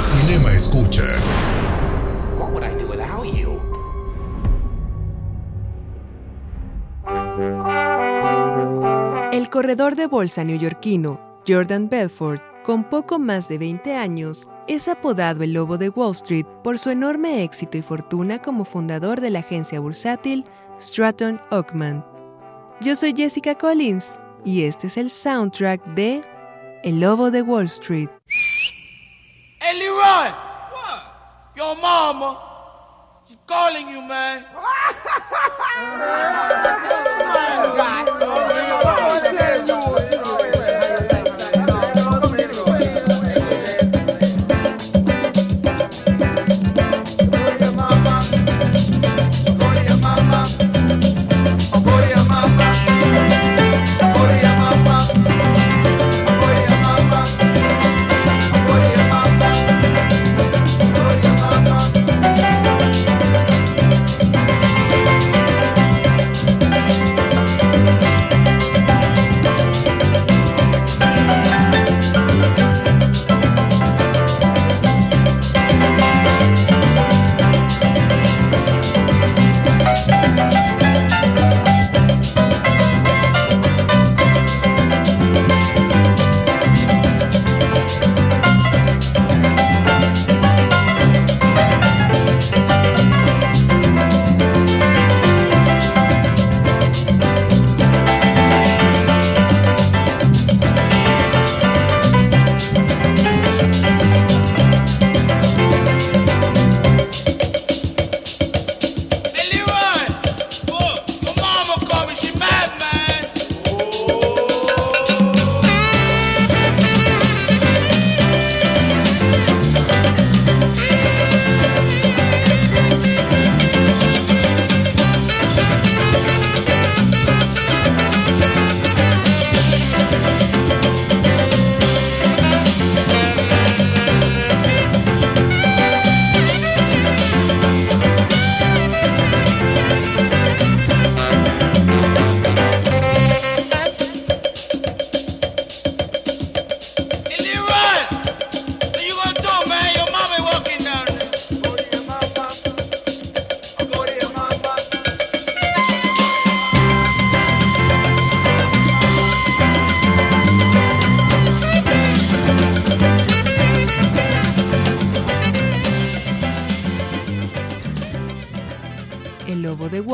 Cinema Escucha. What would I do without you? El corredor de bolsa neoyorquino Jordan Belfort, con poco más de 20 años, es apodado el Lobo de Wall Street por su enorme éxito y fortuna como fundador de la agencia bursátil Stratton Oakman. Yo soy Jessica Collins y este es el soundtrack de El Lobo de Wall Street. Hey, Leroy! What? Your mama. She's calling you, man. Hey,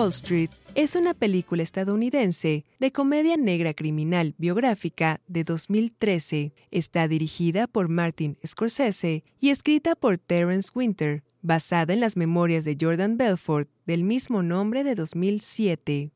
Wall Street es una película estadounidense de comedia negra criminal biográfica de 2013. Está dirigida por Martin Scorsese y escrita por Terence Winter, basada en las memorias de Jordan Belfort del mismo nombre de 2007.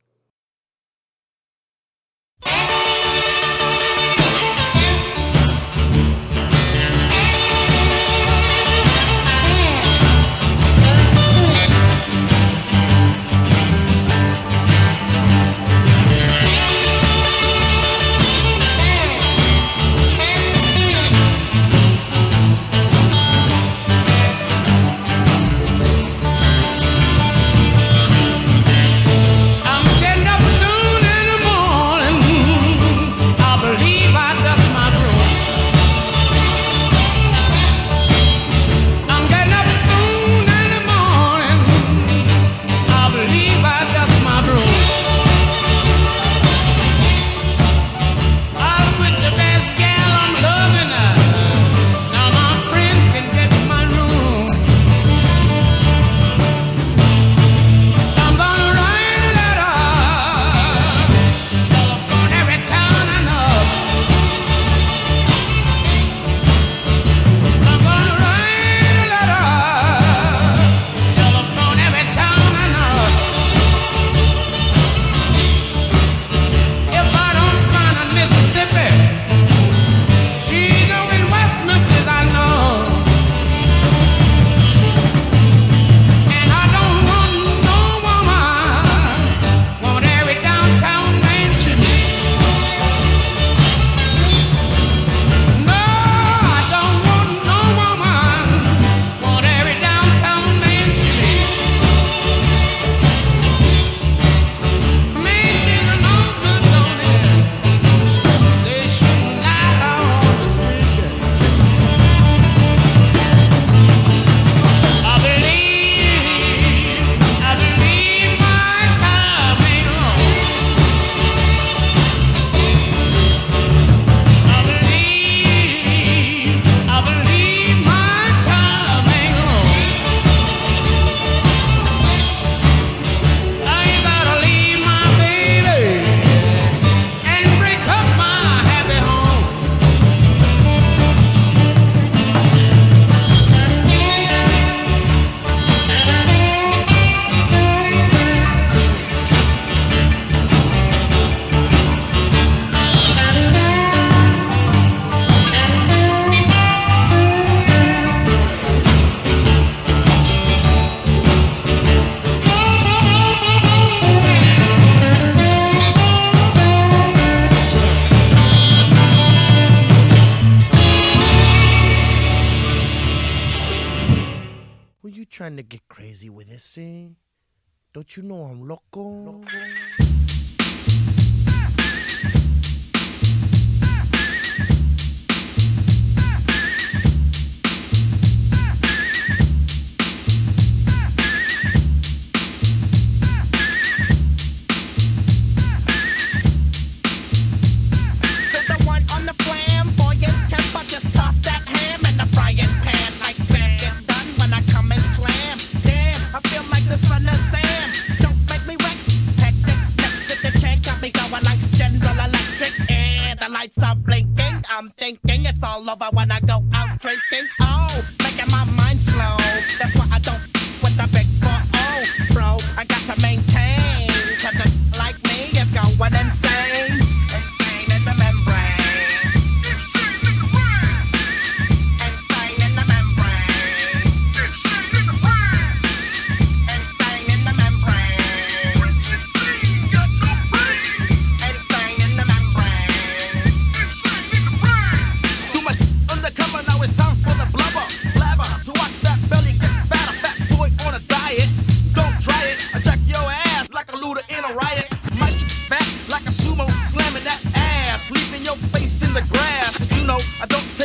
trying to get crazy with this, see? Don't you know I'm loco? loco. lights are blinking. I'm thinking it's all over when I go out drinking. I don't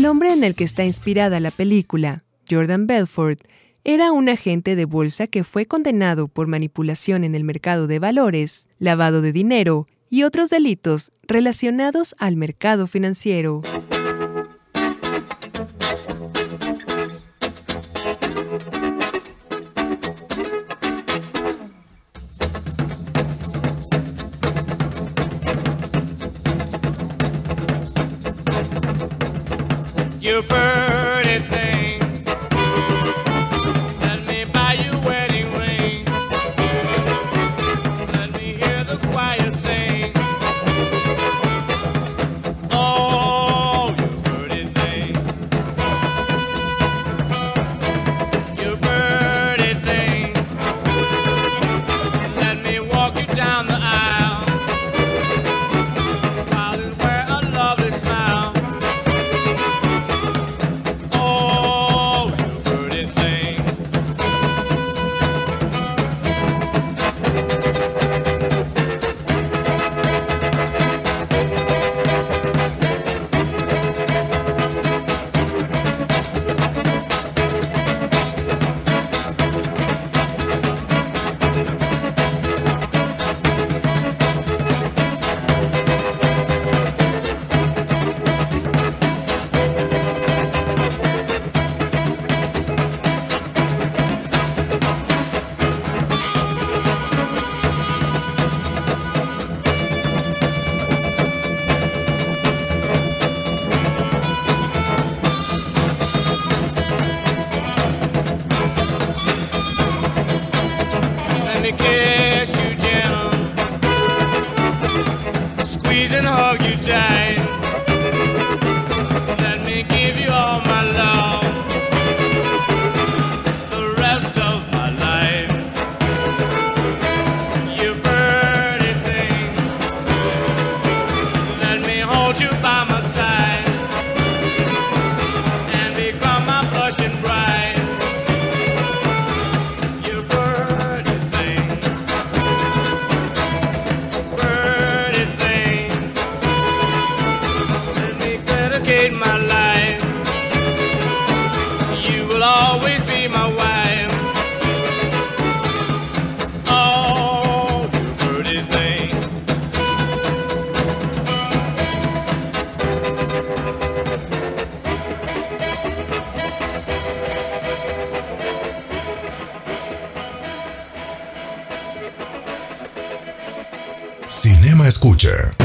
El hombre en el que está inspirada la película, Jordan Belfort, era un agente de bolsa que fue condenado por manipulación en el mercado de valores, lavado de dinero y otros delitos relacionados al mercado financiero. you first. Escucha.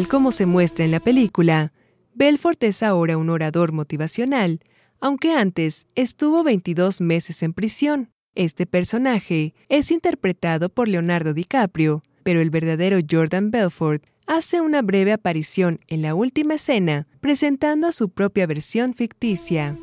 Tal como se muestra en la película, Belfort es ahora un orador motivacional, aunque antes estuvo 22 meses en prisión. Este personaje es interpretado por Leonardo DiCaprio, pero el verdadero Jordan Belfort hace una breve aparición en la última escena, presentando a su propia versión ficticia.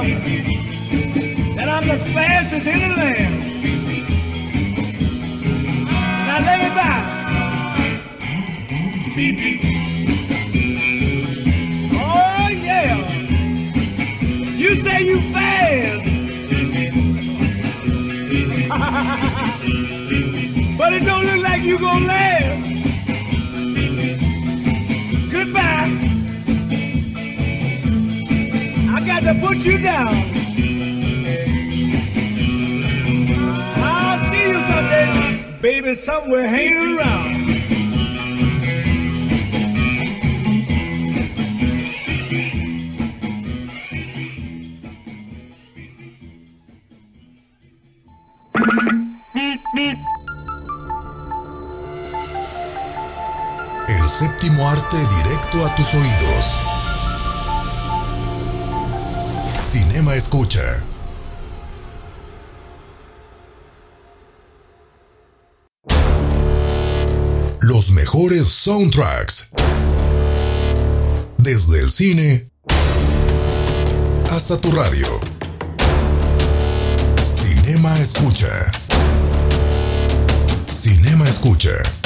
Something. That I'm the fastest in the land. Now let me by. Oh yeah. You say you fast. but it don't look like you gonna last. To put you down. I'll see you someday, baby, somewhere hanging around. El séptimo arte directo a tus oídos. Escucha. Los mejores soundtracks. Desde el cine hasta tu radio. Cinema Escucha. Cinema Escucha.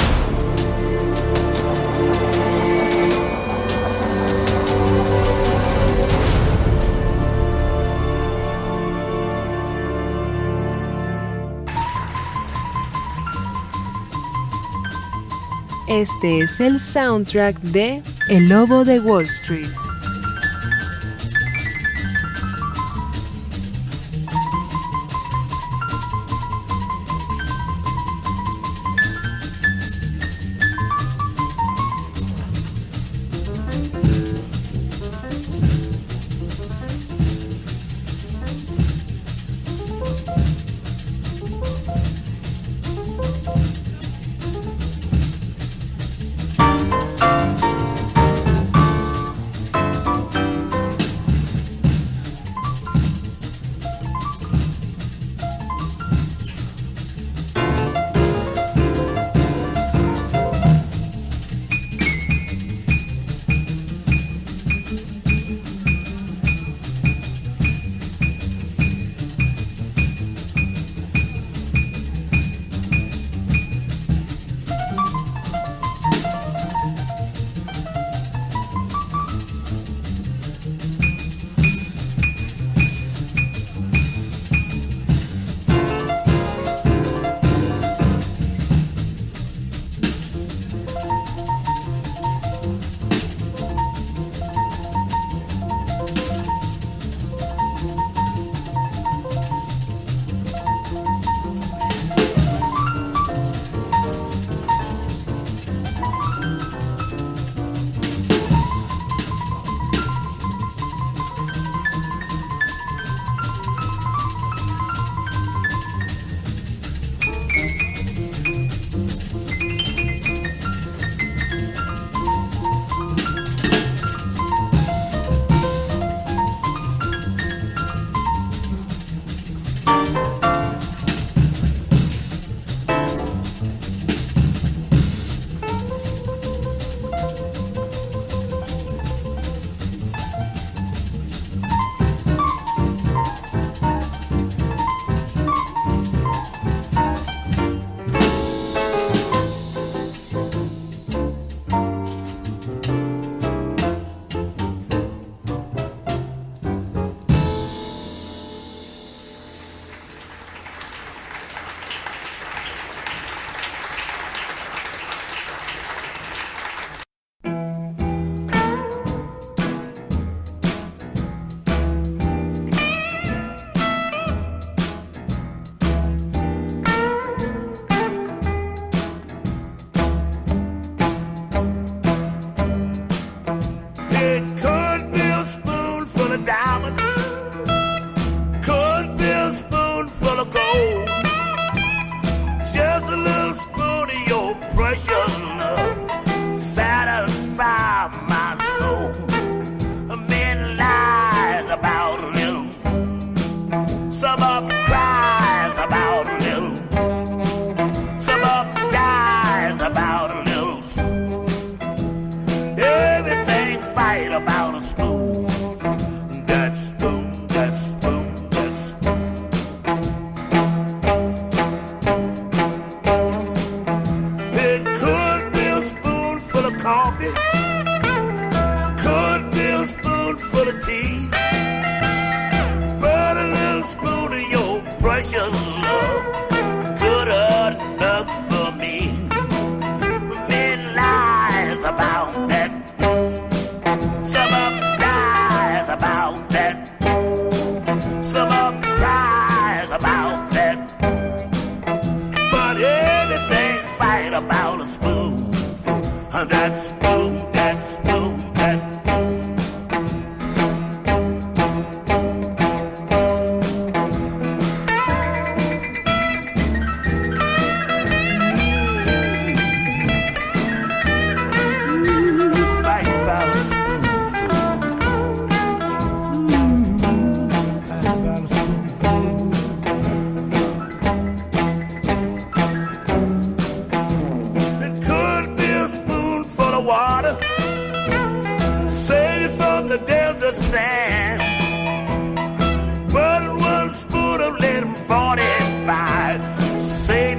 Este es el soundtrack de El Lobo de Wall Street.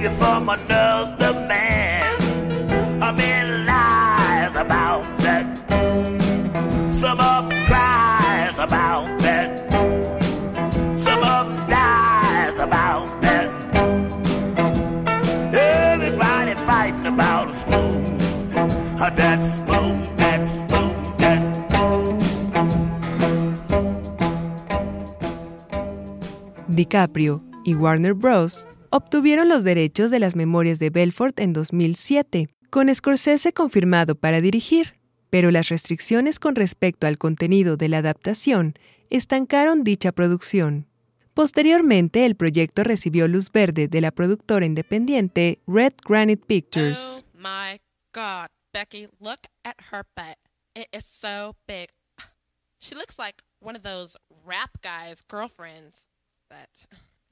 From another man. A man lies about that. Some of them cries about that. Some of them dies about that. Everybody fighting about a spoon, that. DiCaprio y Warner Bros. Obtuvieron los derechos de las memorias de Belfort en 2007, con Scorsese confirmado para dirigir, pero las restricciones con respecto al contenido de la adaptación estancaron dicha producción. Posteriormente, el proyecto recibió luz verde de la productora independiente Red Granite Pictures. Oh my god, Becky, look at her butt. It is so big. She looks like one of those rap guys' girlfriends. But,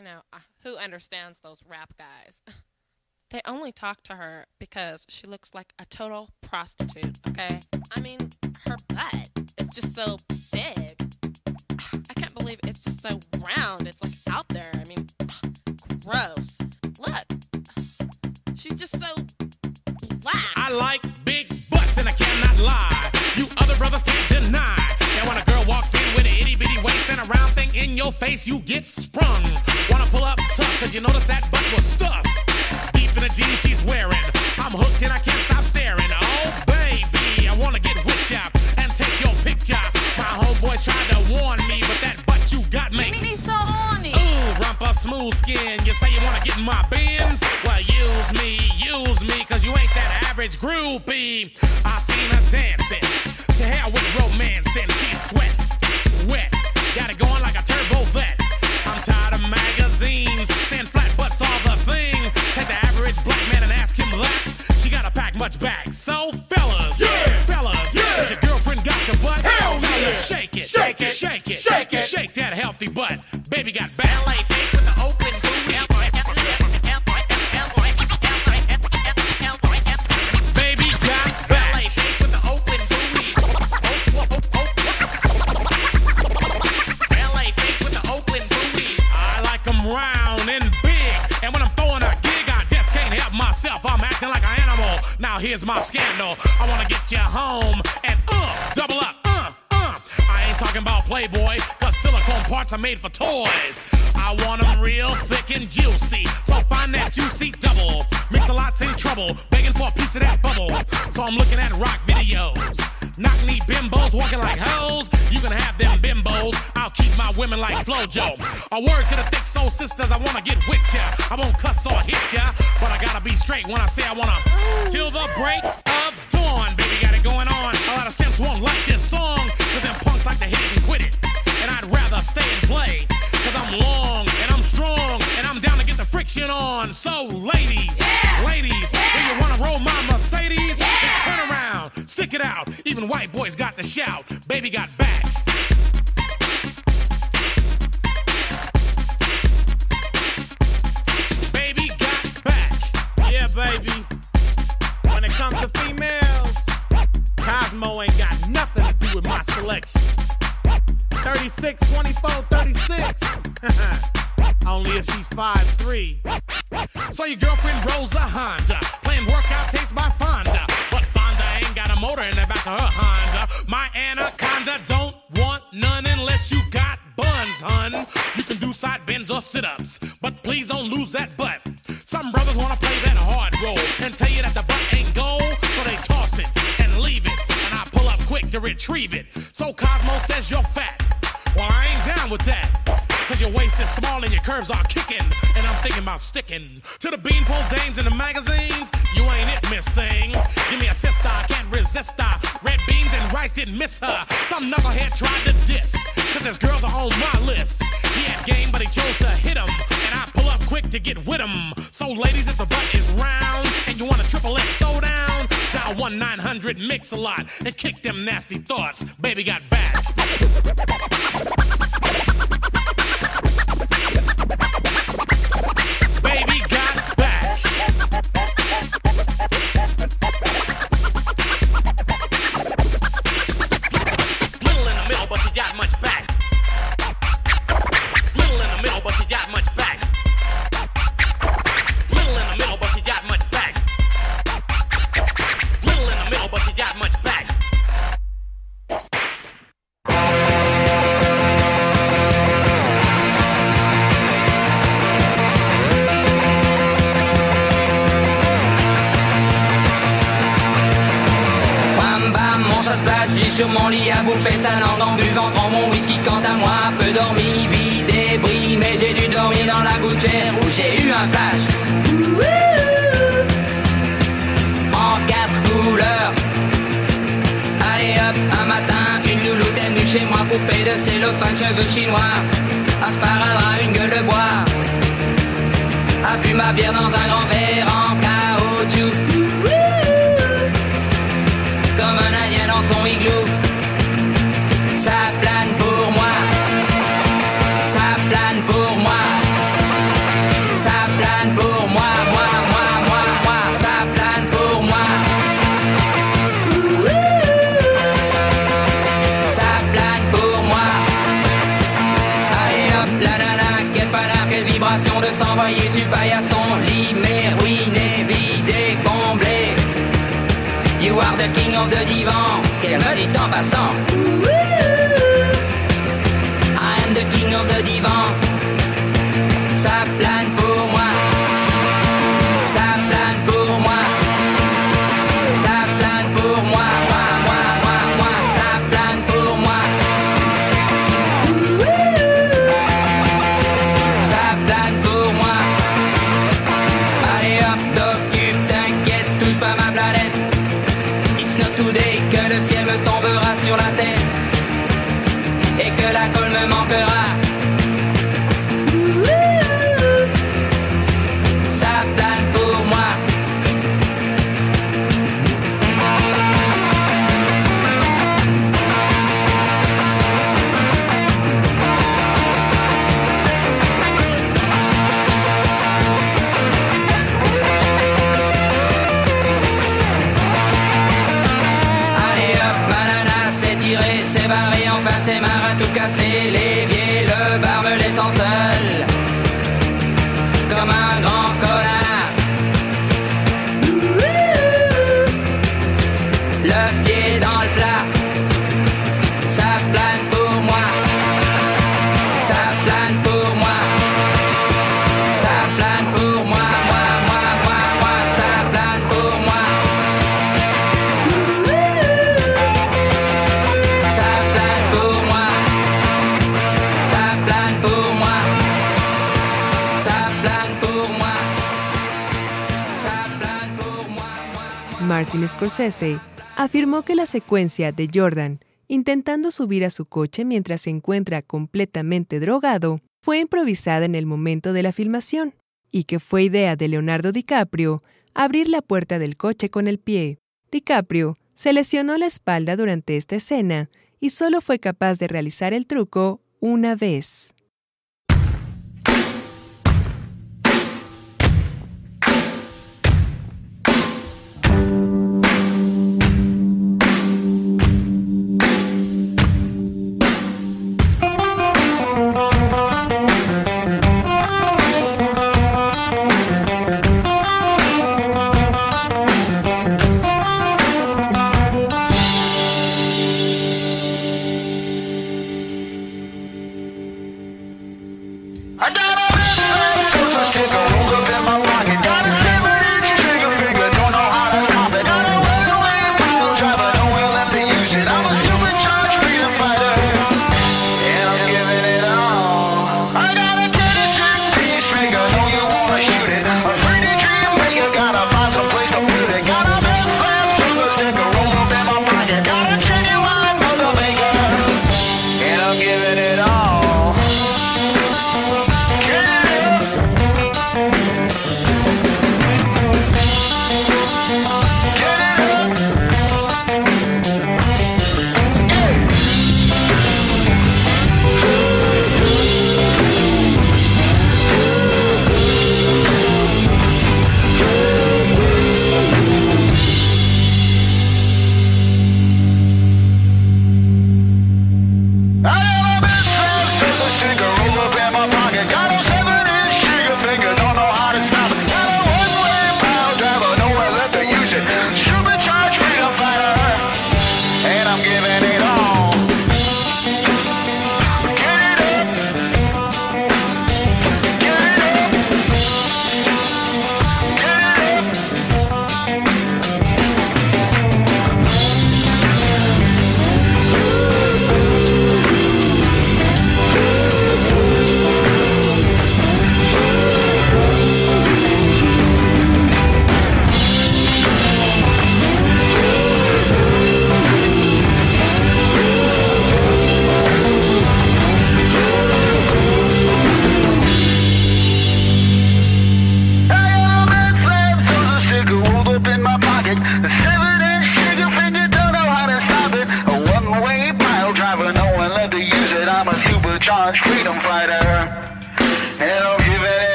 you know, who understands those rap guys? They only talk to her because she looks like a total prostitute, okay? I mean, her butt is just so big. I can't believe it's just so round. It's like out there. I mean, gross. Look. She's just so black. I like big butts and I cannot lie. You other brothers can't deny. Girl walks in with an itty bitty waist and a round thing in your face, you get sprung. Wanna pull up tough, cause you notice that butt was stuffed. Deep in the jeans she's wearing. I'm hooked and I can't stop staring. Oh, baby, I wanna get with ya and take your picture. My homeboys tried to warn me, but that butt you got makes me so horny. Ooh, rumpa smooth skin. You say you wanna get in my bins? Well, use me, use me, cause you ain't that average groupie. I seen her dancing. Hell with romancing. She's sweat, wet. Got it going like a turbo vet. I'm tired of magazines saying flat butts all the thing. Take the average black man and ask him that. She gotta pack much back. So, fellas, yeah, fellas, yeah. Has your girlfriend got your butt? Hell Tell yeah. shake it, Shake it. shake it, Shake it. shake that healthy butt. Baby got ballet feet with here's my scandal. I wanna get you home and uh, double up, uh, uh. I ain't talking about Playboy, cause silicone parts are made for toys. I want 'em real thick and juicy. So find that juicy double. Mix a lot's in trouble, begging for a piece of that bubble. So I'm looking at rock videos. Knock knee bimbos walking like hoes. You can have them bimbos. I'll keep my women like Flo-Jo. A word to the thick soul sisters, I wanna get with ya. I won't cuss or hit ya, but I gotta be straight when I say I wanna. Till the break of dawn, baby, got it going on. A lot of simps won't like this song, cause them punks like to hit and quit it. And I'd rather stay and play, cause I'm long and I'm strong, and I'm down to get the friction on. So, ladies, ladies, do you wanna roll my Mercedes? Stick it out. Even white boys got the shout. Baby got back. Baby got back. Yeah, baby. When it comes to females, Cosmo ain't got nothing to do with my selection. 36, 24, 36. Only if she's 5'3. So your girlfriend rolls a Honda, playing workout tapes by Fonda. Got a motor in the back of her Honda. My anaconda don't want none unless you got buns, hun. You can do side bends or sit-ups, but please don't lose that butt. Some brothers wanna play that hard role and tell you that the butt ain't gold, so they toss it and leave it, and I pull up quick to retrieve it. So Cosmo says you're fat. Well, I ain't down with that. Cause your waist is small and your curves are kicking. And I'm thinking about sticking to the beanpole dames in the magazines. You ain't it, miss thing. Give me a sister, I can't resist her. Red beans and rice didn't miss her. Some knucklehead tried to diss. Cause his girls are on my list. He had game, but he chose to hit him. And I pull up quick to get with him. So, ladies, if the butt is round and you want a triple X throw down, dial 1 900 mix a lot and kick them nasty thoughts. Baby got back. I am the king of the divan. Martin Scorsese afirmó que la secuencia de Jordan intentando subir a su coche mientras se encuentra completamente drogado fue improvisada en el momento de la filmación. y que fue idea de Leonardo DiCaprio abrir la puerta del coche con el pie. DiCaprio se lesionó la espalda durante esta escena y solo fue capaz de realizar el truco una vez.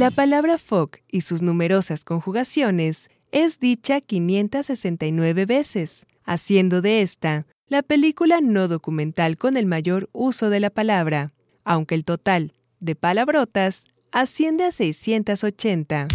La palabra fuck y sus numerosas conjugaciones es dicha 569 veces, haciendo de esta la película no documental con el mayor uso de la palabra, aunque el total de palabrotas asciende a 680.